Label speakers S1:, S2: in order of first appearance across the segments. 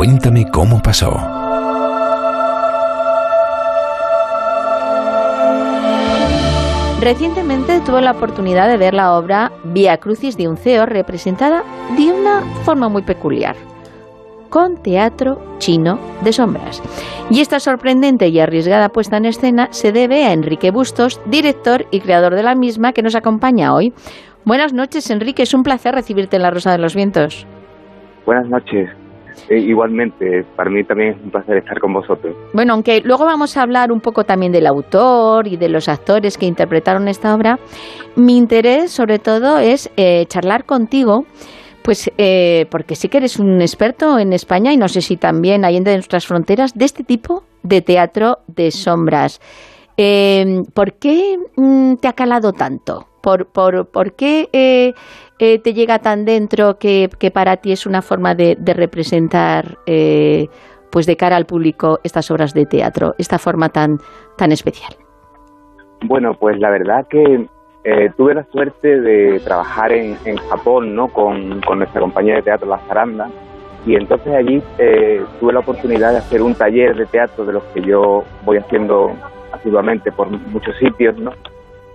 S1: Cuéntame cómo pasó.
S2: Recientemente tuve la oportunidad de ver la obra Via Crucis de Unceo representada de una forma muy peculiar, con teatro chino de sombras. Y esta sorprendente y arriesgada puesta en escena se debe a Enrique Bustos, director y creador de la misma, que nos acompaña hoy. Buenas noches, Enrique. Es un placer recibirte en La Rosa de los Vientos.
S3: Buenas noches. Eh, igualmente, para mí también es un placer estar con vosotros.
S2: Bueno, aunque luego vamos a hablar un poco también del autor y de los actores que interpretaron esta obra, mi interés sobre todo es eh, charlar contigo, pues eh, porque sí que eres un experto en España y no sé si también hay de nuestras fronteras de este tipo de teatro de sombras. ¿Por qué mm, te ha calado tanto? ¿Por, por, por qué eh, te llega tan dentro que, para ti es una forma de, representar, eh, pues de cara al público, estas obras de teatro, esta forma tan, tan especial?
S3: Bueno, pues la verdad que tuve la suerte de trabajar en, Japón, ¿no? Con, con, nuestra compañía de teatro La Zaranda, y entonces allí tuve la oportunidad de hacer un taller de teatro de los que yo voy haciendo asiduamente por muchos sitios, ¿no?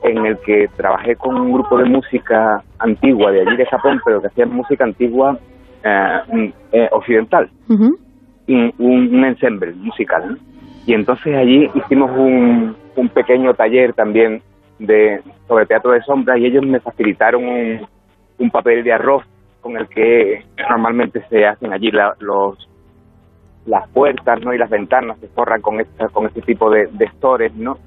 S3: En el que trabajé con un grupo de música antigua de allí de Japón, pero que hacían música antigua eh, mm, eh, occidental, y un, ensemble musical. Y entonces allí hicimos un, un, pequeño taller también de sobre teatro de sombras y ellos me facilitaron un, un papel de arroz con el que normalmente se hacen allí los las puertas no y las ventanas se forran con esta, con este tipo de, de stores no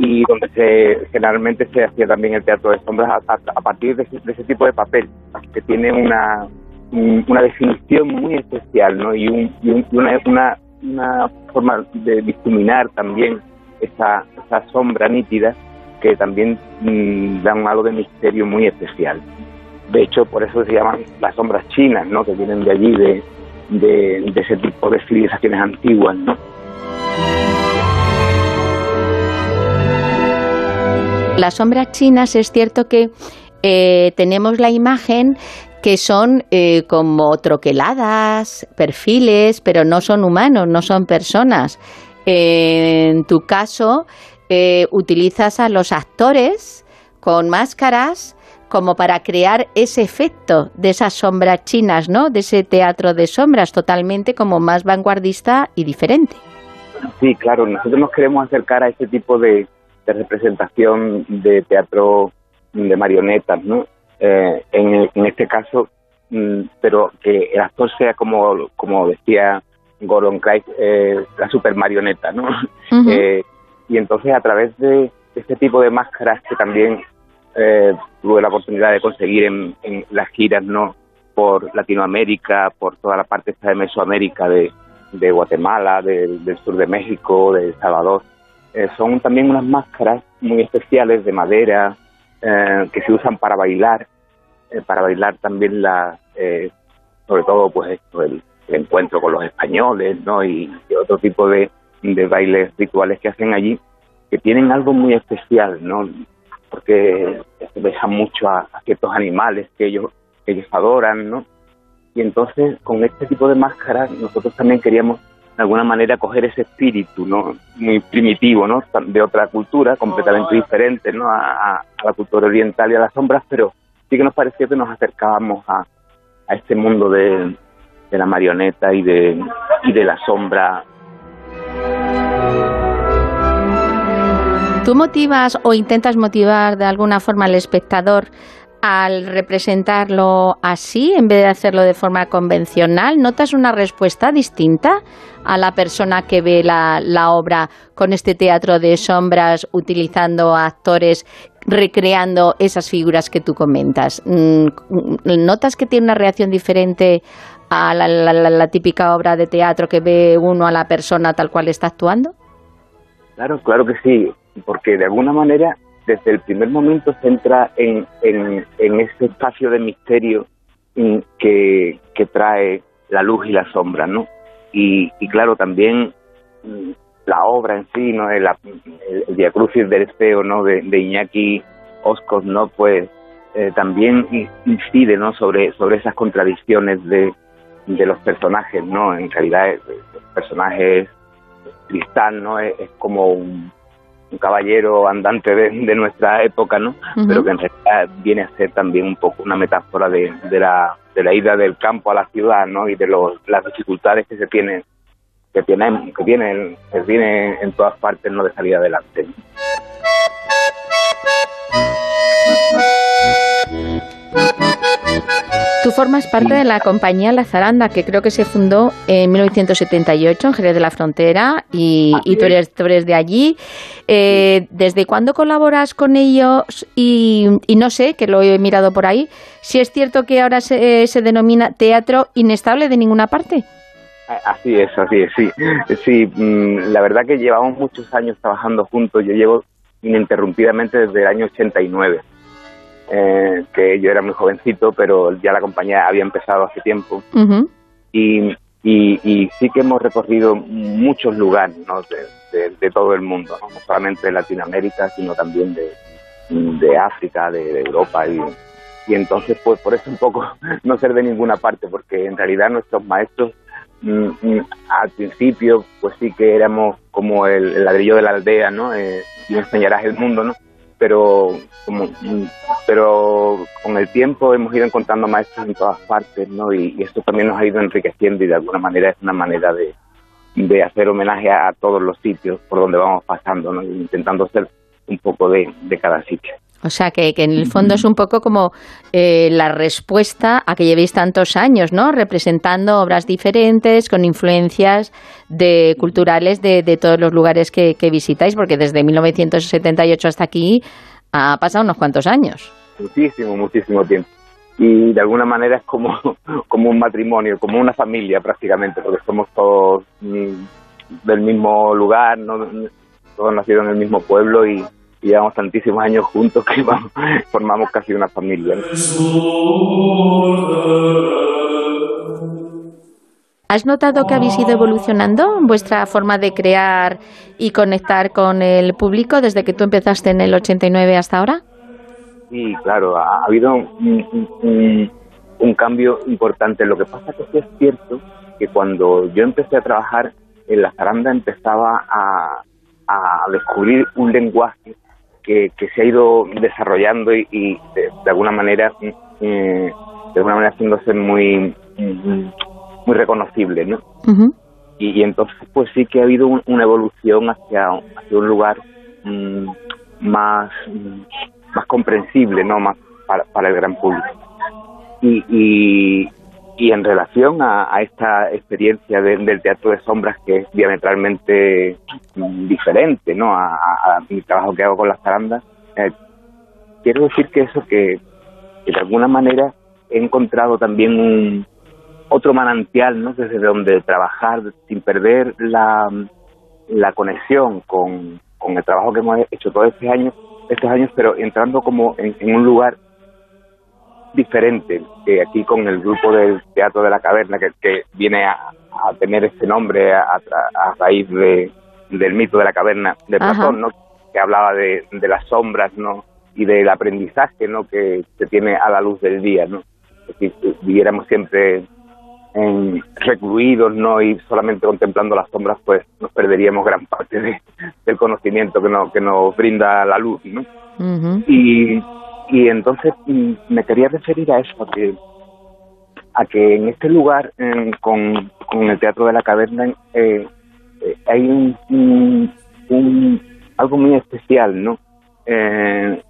S3: y donde se generalmente se hacía también el teatro de sombras a, partir de ese, tipo de papel que tiene una una definición muy especial ¿no? y, una, una, una, forma de discriminar también esa, esa sombra nítida que también mm, dan algo de misterio muy especial. De hecho, por eso se llaman las sombras chinas, ¿no? que vienen de allí, de, de, de ese tipo de civilizaciones antiguas. ¿no?
S2: Las sombras chinas es cierto que eh, tenemos la imagen que son eh, como troqueladas, perfiles, pero no son humanos, no son personas. en tu caso, eh, utilizas a los actores con máscaras como para crear ese efecto de esas sombras chinas, ¿no? De ese teatro de sombras totalmente como más vanguardista y diferente.
S3: Sí, claro, nosotros nos queremos acercar a ese tipo de, de representación de teatro de marionetas, ¿no? Eh, en, en, este caso, mm, pero que el actor sea como, como decía Gordon Craig, eh, la super marioneta, ¿no? eh, y entonces a través de este tipo de máscaras que también eh, tuve la oportunidad de conseguir en, en, las giras, ¿no? Por Latinoamérica, por toda la parte esta de Mesoamérica, de, de Guatemala, del sur de México, de El Salvador, eh, son también unas máscaras muy especiales de madera eh, que se usan para bailar, eh, para bailar también la, sobre todo pues esto, el, encuentro con los españoles, ¿no? Y, otro tipo de, de, bailes rituales que hacen allí, que tienen algo muy especial, ¿no? Porque se dejan mucho a, ciertos animales que ellos, ellos adoran, ¿no? Y entonces con este tipo de máscaras nosotros también queríamos de alguna manera coger ese espíritu no muy primitivo no de otra cultura completamente diferente no a, la cultura oriental y a las sombras pero sí que nos pareció que nos acercábamos a, a este mundo de, de la marioneta y de y de la sombra.
S2: ¿Tú motivas o intentas motivar de alguna forma al espectador al representarlo así, en vez de hacerlo de forma convencional, ¿notas una respuesta distinta a la persona que ve la, obra con este teatro de sombras, utilizando actores, recreando esas figuras que tú comentas? Mm, ¿Notas que tiene una reacción diferente a la, la típica obra de teatro que ve uno a la persona tal cual está actuando?
S3: Claro, claro que sí, porque de alguna manera desde el primer momento se entra en, en, en ese espacio de misterio que, que, trae la luz y la sombra, ¿no? Y, y claro, también mm, la obra en sí, ¿no? El, el, Via Crucis del Espeo, ¿no? De, Iñaki Oscos, ¿no? Pues eh, también incide, ¿no? Sobre, sobre esas contradicciones de, de los personajes, ¿no? En realidad el personaje Cristal, ¿no? Es, como un, caballero andante de, nuestra época, ¿no? Pero que en realidad viene a ser también un poco una metáfora de, de, la, de la ida del campo a la ciudad, ¿no? Y de los, las dificultades que se tienen que tienen que tienen que tienen en todas partes no de salir adelante.
S2: Tú formas parte de la compañía La Zaranda, que creo que se fundó en 1978 en Jerez de la Frontera, y, tú, eres, tú, eres, de allí. Eh, ¿Desde cuándo colaboras con ellos? Y, no sé, que lo he mirado por ahí, si es cierto que ahora se, se denomina teatro inestable de ninguna parte.
S3: Así es, así es, sí. Sí, mm, la verdad que llevamos muchos años trabajando juntos. Yo llevo ininterrumpidamente desde el año 89 eh, que yo era muy jovencito, pero ya la compañía había empezado hace tiempo. y, y, sí que hemos recorrido muchos lugares ¿no? de, todo el mundo, ¿no? solamente de Latinoamérica, sino también de, de África, de, Europa. Y, y entonces, pues por eso un poco no ser de ninguna parte, porque en realidad nuestros maestros mm, mm, al principio, pues sí que éramos como el, ladrillo de la aldea, ¿no? Eh, y enseñarás el mundo, ¿no? Pero como, pero con el tiempo hemos ido encontrando maestros en todas partes, ¿no? Y, esto también nos ha ido enriqueciendo y de alguna manera es una manera de, de hacer homenaje a, todos los sitios por donde vamos pasando, ¿no? Intentando ser un poco de, de cada sitio.
S2: O sea, que, que, en el fondo es un poco como eh, la respuesta a que llevéis tantos años, ¿no? Representando obras diferentes, con influencias de culturales de, de todos los lugares que, que, visitáis, porque desde 1978 hasta aquí ha pasado unos cuantos años.
S3: Muchísimo, muchísimo tiempo. Y de alguna manera es como, como un matrimonio, como una familia prácticamente, porque somos todos mm, del mismo lugar, ¿no? todos nacidos en el mismo pueblo y llevamos tantísimos años juntos que formamos casi una familia.
S2: ¿Has notado que habéis ido evolucionando vuestra forma de crear y conectar con el público desde que tú empezaste en el 89 hasta ahora?
S3: Sí, claro, ha habido un, cambio importante. Lo que pasa es que es cierto que cuando yo empecé a trabajar en la zaranda empezaba a, a descubrir un lenguaje que, se ha ido desarrollando y, de, alguna manera mm, de alguna manera haciéndose muy mm, muy reconocible no y, entonces pues sí que ha habido una evolución hacia hacia un lugar mm, más más comprensible no más para, para el gran público. Y, y en relación a, esta experiencia del teatro de sombras que es diametralmente diferente ¿no? a, mi trabajo que hago con las zarandas, eh, quiero decir que eso que, de alguna manera he encontrado también un otro manantial ¿no? desde donde trabajar sin perder la, la conexión con, con el trabajo que hemos hecho todos estos años, estos años pero entrando como en un lugar diferente que aquí con el grupo del Teatro de la Caverna, que, que viene a, tener este nombre a, raíz de, del mito de la caverna de Platón, ¿no? que hablaba de, de, las sombras ¿no? y del aprendizaje ¿no? que se tiene a la luz del día. ¿no? si viviéramos siempre en, recluidos ¿no? y solamente contemplando las sombras, pues nos perderíamos gran parte de, del conocimiento que, no, que nos brinda la luz. ¿no? Y y entonces mm, me quería referir a eso, que, a que en este lugar, con, con el Teatro de la Caverna, eh, eh, hay un, un, algo muy especial, ¿no? Eh,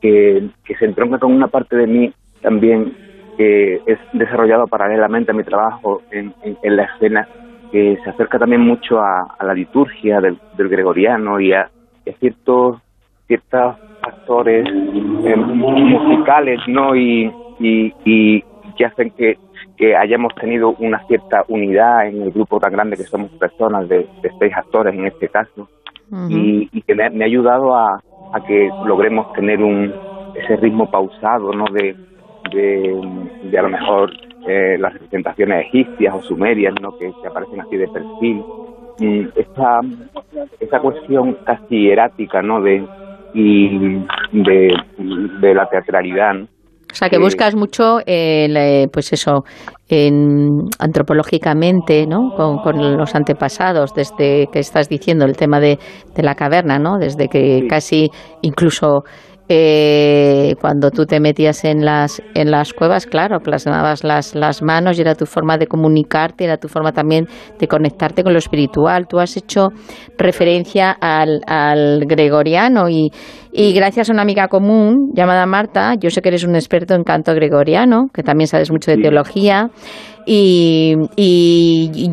S3: que, que se entronca con una parte de mí también que es desarrollado paralelamente a mi trabajo en, en, la escena, que se acerca también mucho a, la liturgia del, del gregoriano y a, a ciertos ciertos factores eh, musicales no y, y, que hacen que, que hayamos tenido una cierta unidad en el grupo tan grande que somos personas de, seis actores en este caso. Y, que me, ha ayudado a, a que logremos tener un ese ritmo pausado no de, de, a lo mejor eh, las representaciones egipcias o sumerias no que, que aparecen así de perfil. Esta, esta cuestión casi erática no de y de, de la teatralidad.
S2: O sea, que buscas mucho, eh, pues eso, en, antropológicamente, ¿no? Con, los antepasados, desde que estás diciendo el tema de, de la caverna, ¿no? Desde que casi incluso eh, cuando tú te metías en las, en las cuevas, claro, plasmabas las, las manos y era tu forma de comunicarte, era tu forma también de conectarte con lo espiritual. Tú has hecho referencia al, al gregoriano y, y gracias a una amiga común llamada Marta, yo sé que eres un experto en canto gregoriano, que también sabes mucho de teología. Y,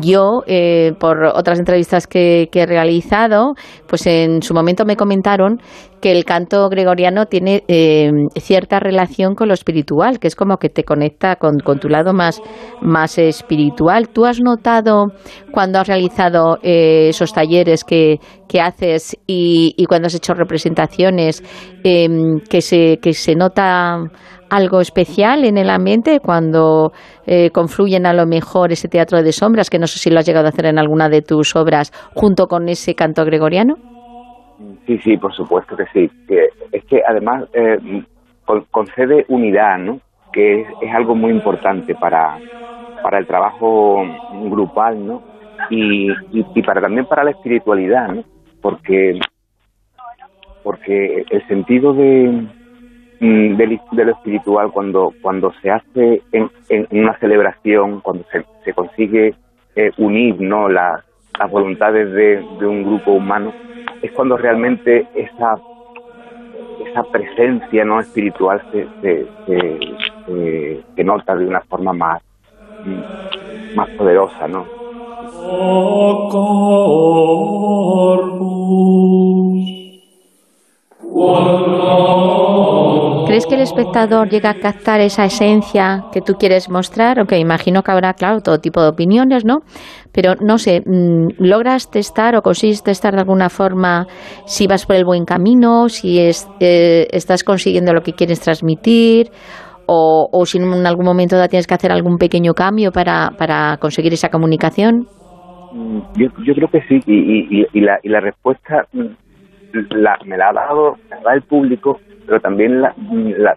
S2: yo, eh, por otras entrevistas que, he realizado, pues en su momento me comentaron que el canto gregoriano tiene eh, cierta relación con lo espiritual, que es como que te conecta con, tu lado más, más espiritual. ¿Tú has notado cuando has realizado eh, esos talleres que, que haces y, y, cuando has hecho representaciones em, que, se, que se nota algo especial en el ambiente cuando eh, confluyen a lo mejor ese teatro de sombras, que no sé si lo has llegado a hacer en alguna de tus obras, junto con ese canto gregoriano?
S3: Sí, sí, por supuesto que sí. es que además eh, concede unidad, ¿no? que es, algo muy importante para, para el trabajo grupal, ¿no? Y, y, para también para la espiritualidad, ¿no? Porque porque el sentido de, Mm, de, lo espiritual cuando cuando se hace en, una celebración, cuando se, se consigue eh, unir no las, voluntades de, un grupo humano, es cuando realmente esa esa presencia no espiritual se, se, nota de una forma más mm, más poderosa, ¿no?
S2: ¿Crees que el espectador llega a captar esa esencia que tú quieres mostrar? Aunque imagino que habrá, claro, todo tipo de opiniones, ¿no? Pero no sé, mm, ¿logras testar o consigues testar de alguna forma si vas por el buen camino, si eh, estás consiguiendo lo que quieres transmitir? O, si en algún momento tienes que hacer algún pequeño cambio para, conseguir esa comunicación?
S3: Mm, yo, yo creo que sí, y, y, la, y la respuesta mm, la, me la ha dado, el público pero también la,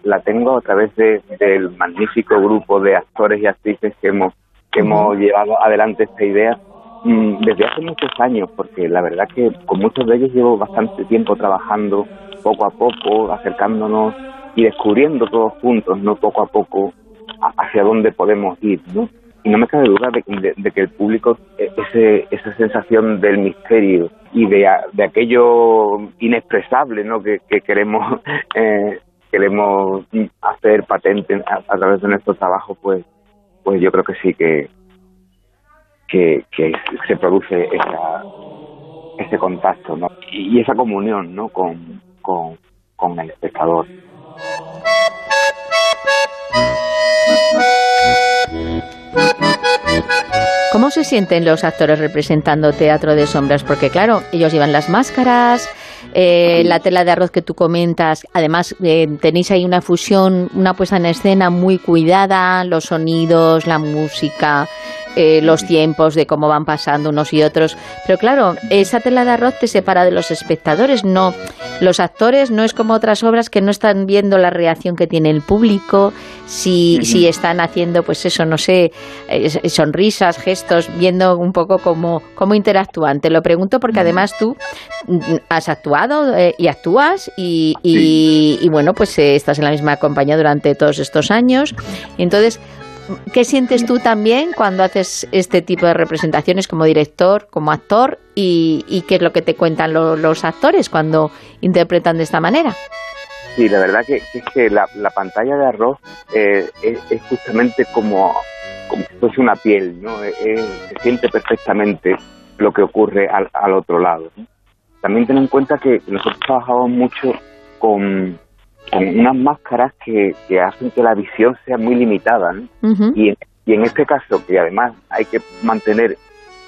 S3: la, tengo a través de, del magnífico grupo de actores y actrices que hemos, que hemos llevado adelante esta idea mm, desde hace muchos años, porque la verdad que con muchos de ellos llevo bastante tiempo trabajando poco a poco, acercándonos y descubriendo todos juntos, no poco a poco, hacia dónde podemos ir, ¿no? Y no me cabe duda de, que el público e, ese, esa sensación del misterio y de, de aquello inexpresable ¿no? que, queremos eh, queremos hacer patente a, través de nuestro trabajo pues pues yo creo que sí que que, se produce ese contacto ¿no? y, esa comunión ¿no? con, con, con el espectador.
S2: ¿Cómo se sienten los actores representando teatro de sombras? Porque claro, ellos llevan las máscaras, eh, la tela de arroz que tú comentas, además eh, tenéis ahí una fusión, una puesta en escena muy cuidada, los sonidos, la música, eh, los tiempos de cómo van pasando unos y otros. Pero claro, esa tela de arroz te separa de los espectadores, no. Los actores no es como otras obras que no están viendo la reacción que tiene el público, si, si están haciendo, pues eso, no sé, eh, sonrisas, gestos, viendo un poco cómo, cómo interactúan. Te lo pregunto porque además tú mm, has actuado eh, y actúas y, y, bueno, pues estás en la misma compañía durante todos estos años. Entonces, ¿Qué sientes tú también cuando haces este tipo de representaciones como director, como actor? ¿Y, qué es lo que te cuentan los actores cuando interpretan de esta manera?
S3: Sí, la verdad que, es que la, pantalla de arroz eh, es, justamente como, como si fuese una piel, ¿no? se siente perfectamente lo que ocurre al, al otro lado. También ten en cuenta que nosotros trabajamos mucho con unas máscaras que, que hacen que la visión sea muy limitada. y, en, y en este caso, que además hay que mantener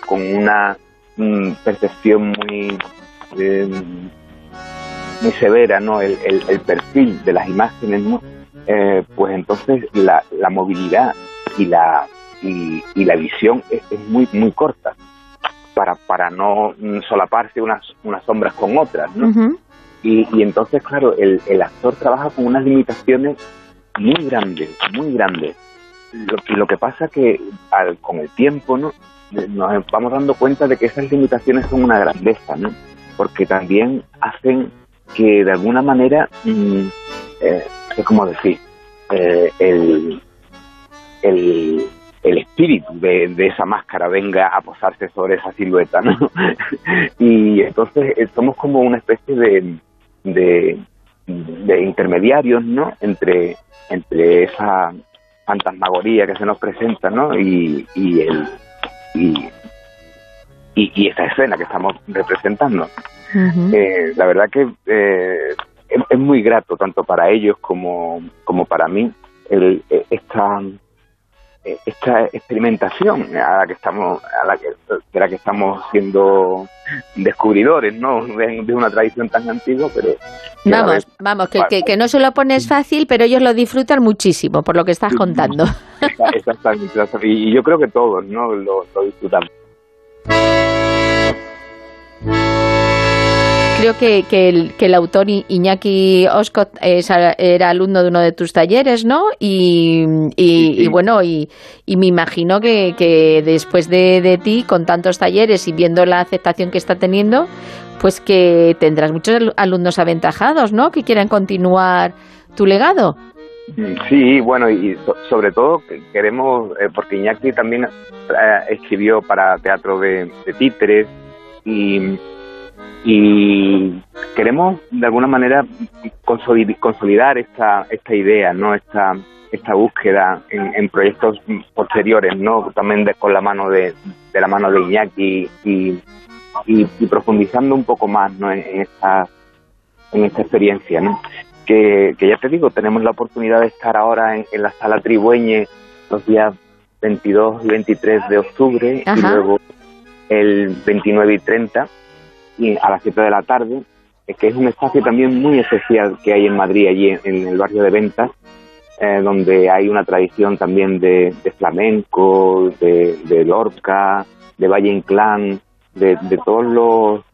S3: con una mm, percepción muy, eh, muy severa ¿no? El, el, perfil de las imágenes, ¿no? Eh, pues entonces la, la movilidad y la, y, y la visión es, muy, muy corta para, para no solaparse unas, unas sombras con otras. ¿no? Y, entonces, claro, el, el actor trabaja con unas limitaciones muy grandes, muy grandes. Lo, lo que pasa que al, con el tiempo ¿no? nos vamos dando cuenta de que esas limitaciones son una grandeza, ¿no? porque también hacen que de alguna manera, mm, eh, es como decir, eh, el, el, el espíritu de, de, esa máscara venga a posarse sobre esa silueta, ¿no? y entonces eh, somos como una especie de, de, de intermediarios, ¿no? Entre, entre esa fantasmagoría que se nos presenta, ¿no? Y, y el y, y, escena que estamos representando. eh, la verdad que eh, es, es, muy grato tanto para ellos como, como para mí el, esta esta experimentación a la que estamos a la que, de la que estamos siendo descubridores no de, de una tradición tan antigua pero
S2: vamos vez, vamos que, que, que, no se lo pones fácil pero ellos lo disfrutan muchísimo por lo que estás contando.
S3: exactamente. Y yo creo que todos no lo, lo disfrutamos
S2: creo que, que, el, que el autor Iñaki Oscott es, era alumno de uno de tus talleres, ¿no? Y, y, y bueno, y, y, me imagino que, que después de, de, ti, con tantos talleres y viendo la aceptación que está teniendo, pues que tendrás muchos alumnos aventajados, ¿no? Que quieran continuar tu legado.
S3: Sí, bueno, y sobre todo queremos, eh, porque Iñaki también eh, escribió para teatro de, de títeres y y queremos de alguna manera consolidar esta esta idea no esta esta búsqueda en, en proyectos posteriores no también de, con la mano de, de, la mano de Iñaki y, y, y profundizando un poco más no en, en, esta en esta experiencia no que, que ya te digo tenemos la oportunidad de estar ahora en, en la sala Tribueñe los días 22 y 23 de octubre Ajá. y luego el 29 y 30 y a las 7 de la tarde, que es un espacio también muy especial que hay en Madrid, allí en, el barrio de Ventas, eh, donde hay una tradición también de, de flamenco, de, de, Lorca, de Valle Inclán, de, todos los,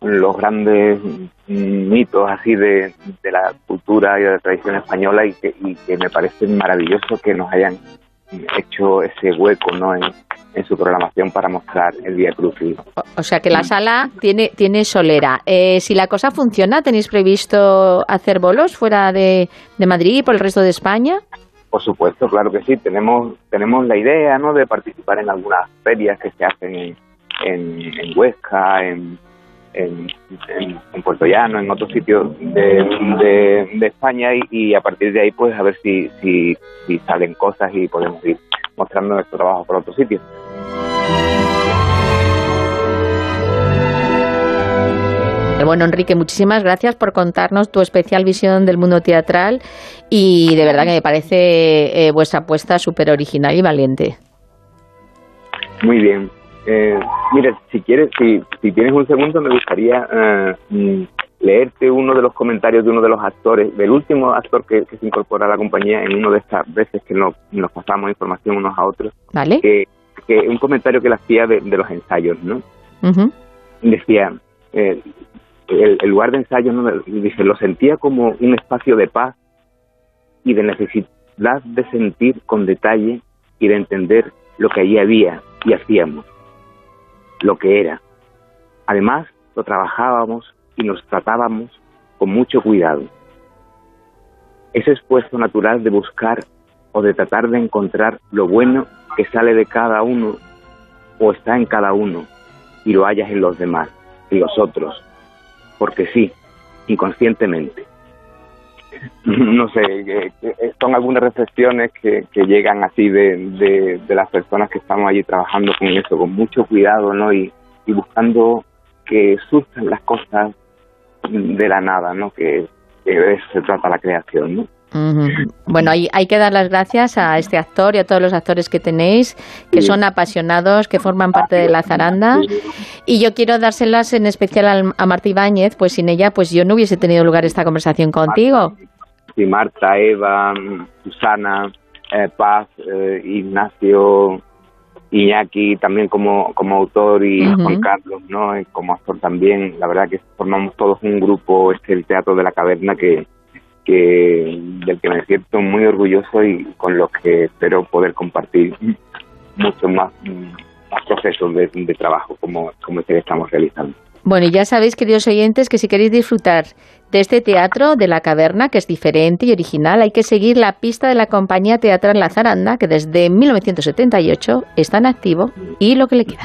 S3: los grandes mitos así de, de, la cultura y de la tradición española y que, y que me parece maravilloso que nos hayan hecho ese hueco ¿no? en, en su programación para mostrar el Vía Crucis.
S2: O, o, sea que la sala tiene, tiene solera. Eh, si la cosa funciona, ¿tenéis previsto hacer bolos fuera de, de Madrid y por el resto de España?
S3: Por supuesto, claro que sí. Tenemos tenemos la idea ¿no? de participar en algunas ferias que se hacen en, en, en Huesca, en, en, en, en, Puerto Llano, en otros sitios de, de, de España y, y, a partir de ahí pues a ver si, si, si salen cosas y podemos ir mostrando nuestro trabajo por otros sitios.
S2: Bueno, Enrique, muchísimas gracias por contarnos tu especial visión del mundo teatral y de verdad que me parece eh, vuestra apuesta súper original y valiente.
S3: Muy bien. Eh, mira, si quieres, si, si, tienes un segundo, me gustaría uh, leerte uno de los comentarios de uno de los actores, del último actor que, que se incorpora a la compañía en una de estas veces que nos, nos pasamos información unos a otros.
S2: Vale.
S3: Que, que un comentario que le hacía de, de, los ensayos, ¿no?
S2: Uh -huh.
S3: Decía, eh, el, el, lugar de ensayo, ¿no? dice, lo sentía como un espacio de paz y de necesidad de sentir con detalle y de entender lo que allí había y hacíamos, lo que era. Además, lo trabajábamos y nos tratábamos con mucho cuidado. Ese esfuerzo natural de buscar o de tratar de encontrar lo bueno que sale de cada uno o está en cada uno y lo hallas en los demás, en los otros, porque sí, inconscientemente. No sé, son algunas reflexiones que, llegan así de, de, de, las personas que estamos allí trabajando con eso, con mucho cuidado, ¿no? Y, y buscando que surjan las cosas de la nada, ¿no? Que, que de eso se trata la creación, ¿no?
S2: Uh -huh. Bueno, hay, hay, que dar las gracias a este actor y a todos los actores que tenéis, que son apasionados, que forman parte de la zaranda. Y yo quiero dárselas en especial a Marta Ibáñez, pues sin ella, pues yo no hubiese tenido lugar esta conversación contigo.
S3: Sí, Marta, Eva, Susana, eh, Paz, eh, Ignacio, Iñaki también como, como autor y uh -huh. Juan Carlos, ¿no? Como actor también. La verdad que formamos todos un grupo, este el Teatro de la Caverna, que que del que me siento muy orgulloso y con los que espero poder compartir muchos más, más procesos de, de trabajo como, como este que estamos realizando.
S2: Bueno, y ya sabéis, queridos oyentes, que si queréis disfrutar de este teatro de la caverna, que es diferente y original, hay que seguir la pista de la compañía teatral La Zaranda, que desde 1978 está en activo, y lo que le queda.